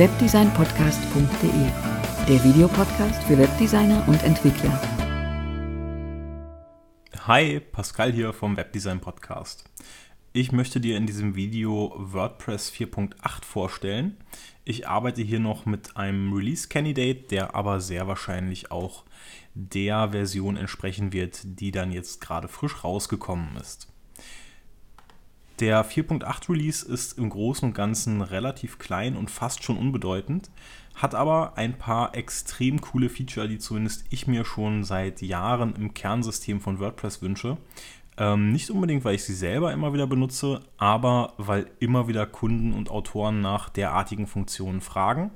webdesignpodcast.de, der Videopodcast für Webdesigner und Entwickler. Hi, Pascal hier vom Webdesign Podcast. Ich möchte dir in diesem Video WordPress 4.8 vorstellen. Ich arbeite hier noch mit einem Release Candidate, der aber sehr wahrscheinlich auch der Version entsprechen wird, die dann jetzt gerade frisch rausgekommen ist. Der 4.8 Release ist im Großen und Ganzen relativ klein und fast schon unbedeutend, hat aber ein paar extrem coole Feature, die zumindest ich mir schon seit Jahren im Kernsystem von WordPress wünsche. Ähm, nicht unbedingt, weil ich sie selber immer wieder benutze, aber weil immer wieder Kunden und Autoren nach derartigen Funktionen fragen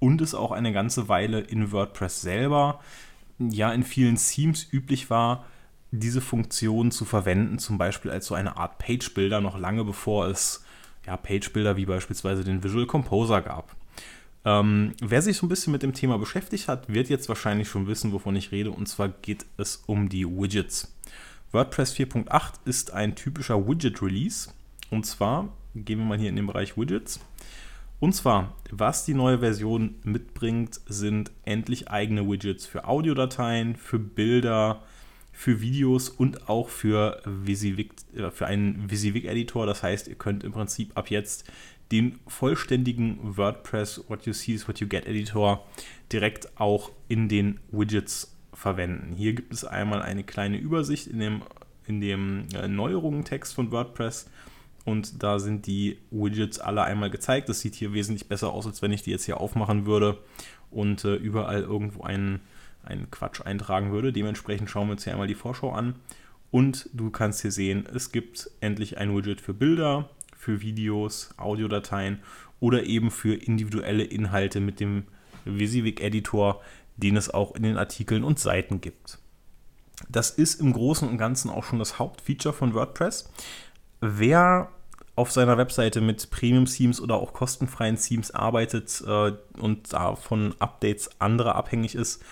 und es auch eine ganze Weile in WordPress selber, ja in vielen Themes üblich war, diese Funktion zu verwenden, zum Beispiel als so eine Art Page-Builder, noch lange bevor es ja, Page-Builder wie beispielsweise den Visual Composer gab. Ähm, wer sich so ein bisschen mit dem Thema beschäftigt hat, wird jetzt wahrscheinlich schon wissen, wovon ich rede, und zwar geht es um die Widgets. WordPress 4.8 ist ein typischer Widget-Release, und zwar gehen wir mal hier in den Bereich Widgets. Und zwar, was die neue Version mitbringt, sind endlich eigene Widgets für Audiodateien, für Bilder, für Videos und auch für, Visivik, äh, für einen Visivik-Editor. Das heißt, ihr könnt im Prinzip ab jetzt den vollständigen WordPress What You See is What You Get Editor direkt auch in den Widgets verwenden. Hier gibt es einmal eine kleine Übersicht in dem, in dem äh, Neuerungen-Text von WordPress und da sind die Widgets alle einmal gezeigt. Das sieht hier wesentlich besser aus, als wenn ich die jetzt hier aufmachen würde und äh, überall irgendwo einen einen Quatsch eintragen würde. Dementsprechend schauen wir uns hier einmal die Vorschau an. Und du kannst hier sehen, es gibt endlich ein Widget für Bilder, für Videos, Audiodateien oder eben für individuelle Inhalte mit dem Visivik Editor, den es auch in den Artikeln und Seiten gibt. Das ist im Großen und Ganzen auch schon das Hauptfeature von WordPress. Wer auf seiner Webseite mit Premium-Themes oder auch kostenfreien Themes arbeitet äh, und da von Updates anderer abhängig ist,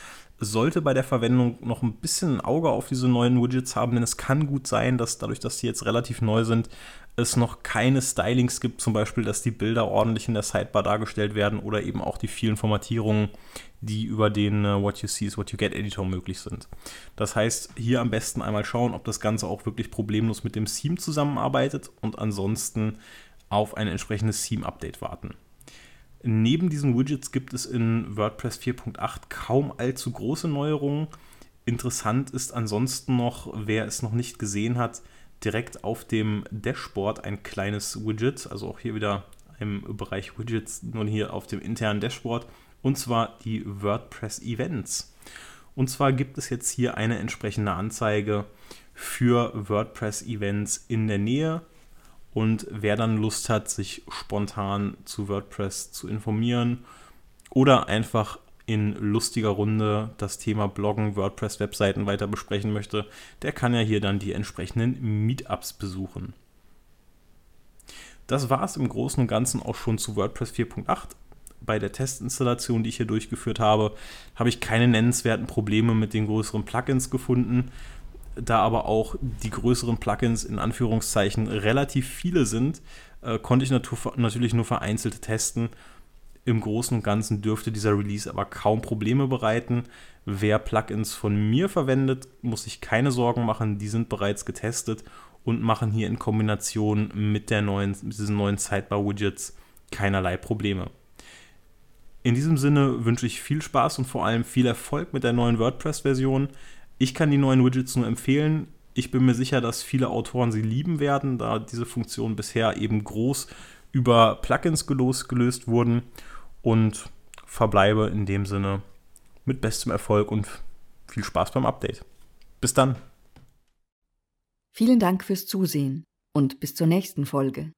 sollte bei der Verwendung noch ein bisschen ein Auge auf diese neuen Widgets haben, denn es kann gut sein, dass dadurch, dass die jetzt relativ neu sind, es noch keine Stylings gibt, zum Beispiel, dass die Bilder ordentlich in der Sidebar dargestellt werden oder eben auch die vielen Formatierungen, die über den uh, What You See is What You Get Editor möglich sind. Das heißt, hier am besten einmal schauen, ob das Ganze auch wirklich problemlos mit dem Theme zusammenarbeitet und ansonsten auf ein entsprechendes Theme-Update warten. Neben diesen Widgets gibt es in WordPress 4.8 kaum allzu große Neuerungen. Interessant ist ansonsten noch, wer es noch nicht gesehen hat, direkt auf dem Dashboard ein kleines Widget, also auch hier wieder im Bereich Widgets, nur hier auf dem internen Dashboard, und zwar die WordPress Events. Und zwar gibt es jetzt hier eine entsprechende Anzeige für WordPress Events in der Nähe und wer dann Lust hat, sich spontan zu WordPress zu informieren oder einfach in lustiger Runde das Thema Bloggen, WordPress-Webseiten weiter besprechen möchte, der kann ja hier dann die entsprechenden Meetups besuchen. Das war es im Großen und Ganzen auch schon zu WordPress 4.8. Bei der Testinstallation, die ich hier durchgeführt habe, habe ich keine nennenswerten Probleme mit den größeren Plugins gefunden da aber auch die größeren Plugins in Anführungszeichen relativ viele sind, äh, konnte ich natürlich nur vereinzelte testen. Im Großen und Ganzen dürfte dieser Release aber kaum Probleme bereiten. Wer Plugins von mir verwendet, muss sich keine Sorgen machen, die sind bereits getestet und machen hier in Kombination mit, der neuen, mit diesen neuen Sidebar-Widgets keinerlei Probleme. In diesem Sinne wünsche ich viel Spaß und vor allem viel Erfolg mit der neuen WordPress-Version. Ich kann die neuen Widgets nur empfehlen. Ich bin mir sicher, dass viele Autoren sie lieben werden, da diese Funktionen bisher eben groß über Plugins gelöst wurden und verbleibe in dem Sinne mit bestem Erfolg und viel Spaß beim Update. Bis dann. Vielen Dank fürs Zusehen und bis zur nächsten Folge.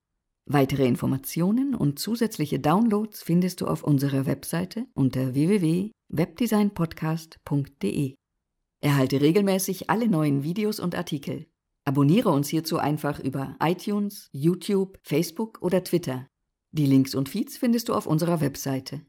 Weitere Informationen und zusätzliche Downloads findest du auf unserer Webseite unter www.webdesignpodcast.de. Erhalte regelmäßig alle neuen Videos und Artikel. Abonniere uns hierzu einfach über iTunes, YouTube, Facebook oder Twitter. Die Links und Feeds findest du auf unserer Webseite.